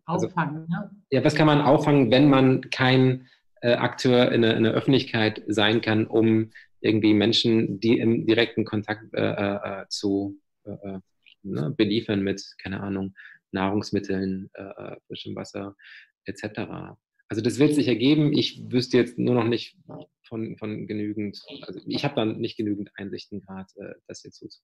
also auffangen? Ne? Ja, was kann man auffangen, wenn man kein äh, Akteur in der, in der, Öffentlichkeit sein kann, um irgendwie Menschen, die im direkten Kontakt äh, äh, äh zu äh, äh, ne, beliefern mit, keine Ahnung, Nahrungsmitteln, frischem Wasser etc. Also das wird sich ergeben. Ich wüsste jetzt nur noch nicht von, von genügend, also ich habe dann nicht genügend Einsichten gerade, das jetzt so zu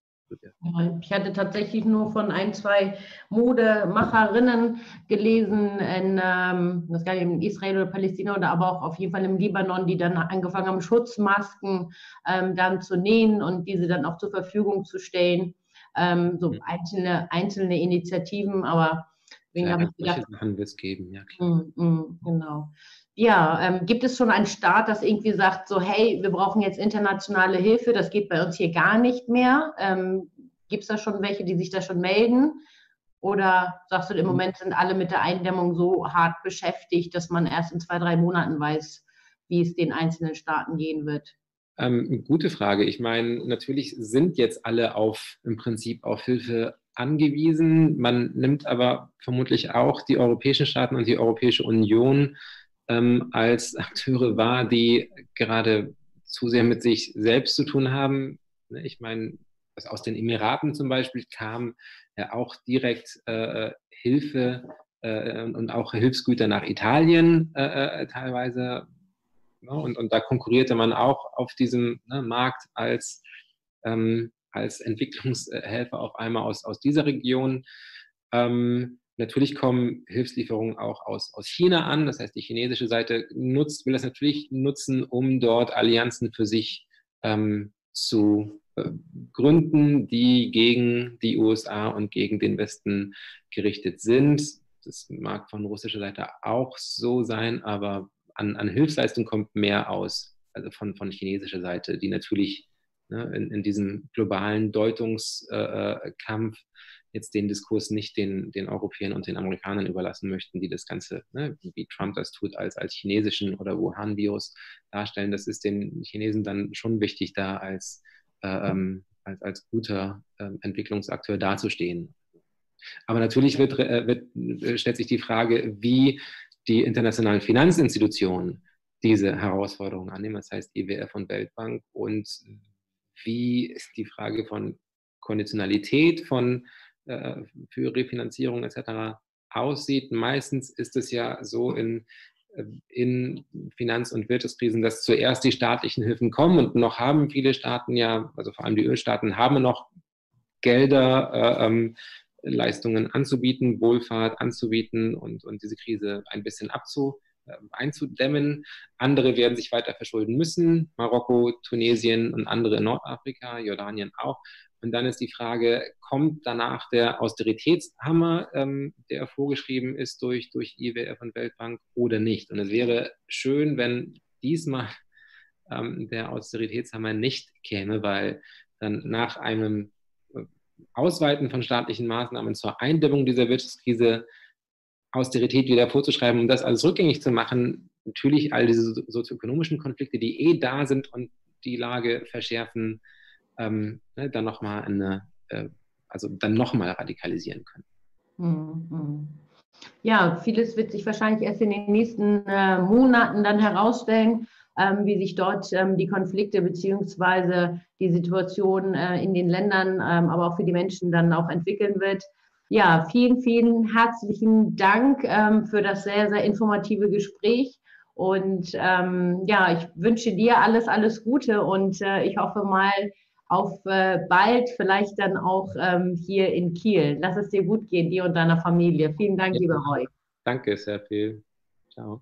ich hatte tatsächlich nur von ein, zwei Modemacherinnen gelesen, in, ähm, das gar nicht in Israel oder Palästina oder aber auch auf jeden Fall im Libanon, die dann angefangen haben, Schutzmasken ähm, dann zu nähen und diese dann auch zur Verfügung zu stellen. Ähm, so mhm. einzelne, einzelne Initiativen, aber ja, habe ich gedacht. Sachen wird es geben, ja klar. Mm, mm, genau. Ja, ähm, gibt es schon einen Staat, das irgendwie sagt, so hey, wir brauchen jetzt internationale Hilfe, das geht bei uns hier gar nicht mehr? Ähm, gibt es da schon welche, die sich da schon melden? Oder sagst du, im mhm. Moment sind alle mit der Eindämmung so hart beschäftigt, dass man erst in zwei, drei Monaten weiß, wie es den einzelnen Staaten gehen wird? Ähm, gute Frage. Ich meine, natürlich sind jetzt alle auf im Prinzip auf Hilfe angewiesen. Man nimmt aber vermutlich auch die europäischen Staaten und die Europäische Union ähm, als [laughs] Akteure wahr, die gerade zu sehr mit sich selbst zu tun haben. Ne, ich meine, aus den Emiraten zum Beispiel kam ja auch direkt äh, Hilfe äh, und auch Hilfsgüter nach Italien äh, äh teilweise. Ne, und, und da konkurrierte man auch auf diesem ne, Markt als, ähm, als Entwicklungshelfer auf einmal aus, aus dieser Region. Ähm, Natürlich kommen Hilfslieferungen auch aus, aus China an. Das heißt, die chinesische Seite nutzt, will das natürlich nutzen, um dort Allianzen für sich ähm, zu äh, gründen, die gegen die USA und gegen den Westen gerichtet sind. Das mag von russischer Seite auch so sein, aber an, an Hilfsleistung kommt mehr aus, also von, von chinesischer Seite, die natürlich ne, in, in diesem globalen Deutungskampf äh, jetzt den Diskurs nicht den, den Europäern und den Amerikanern überlassen möchten, die das Ganze, ne, wie Trump das tut, als, als chinesischen oder Wuhan-Virus darstellen. Das ist den Chinesen dann schon wichtig, da als, äh, ähm, als, als guter äh, Entwicklungsakteur dazustehen. Aber natürlich wird, äh, wird, äh, stellt sich die Frage, wie die internationalen Finanzinstitutionen diese Herausforderungen annehmen, das heißt IWF und Weltbank, und wie ist die Frage von Konditionalität, von äh, für Refinanzierung etc. aussieht. Meistens ist es ja so in, äh, in Finanz- und Wirtschaftskrisen, dass zuerst die staatlichen Hilfen kommen und noch haben viele Staaten ja, also vor allem die Ölstaaten, haben noch Gelder, äh, ähm, Leistungen anzubieten, Wohlfahrt anzubieten und, und diese Krise ein bisschen abzu, äh, einzudämmen. Andere werden sich weiter verschulden müssen, Marokko, Tunesien und andere in Nordafrika, Jordanien auch. Und dann ist die Frage, kommt danach der Austeritätshammer, ähm, der vorgeschrieben ist durch, durch IWF und Weltbank oder nicht? Und es wäre schön, wenn diesmal ähm, der Austeritätshammer nicht käme, weil dann nach einem Ausweiten von staatlichen Maßnahmen zur Eindämmung dieser Wirtschaftskrise Austerität wieder vorzuschreiben, um das alles rückgängig zu machen, natürlich all diese sozioökonomischen Konflikte, die eh da sind und die Lage verschärfen, ähm, ne, dann nochmal eine, äh, also dann nochmal radikalisieren können. Mhm. Ja, vieles wird sich wahrscheinlich erst in den nächsten äh, Monaten dann herausstellen, ähm, wie sich dort ähm, die Konflikte beziehungsweise die Situation äh, in den Ländern, ähm, aber auch für die Menschen dann auch entwickeln wird. Ja, vielen, vielen herzlichen Dank ähm, für das sehr, sehr informative Gespräch. Und ähm, ja, ich wünsche dir alles, alles Gute und äh, ich hoffe mal auf äh, bald, vielleicht dann auch ähm, hier in Kiel. Lass es dir gut gehen, dir und deiner Familie. Vielen Dank, ja. lieber Roy. Danke sehr viel. Ciao.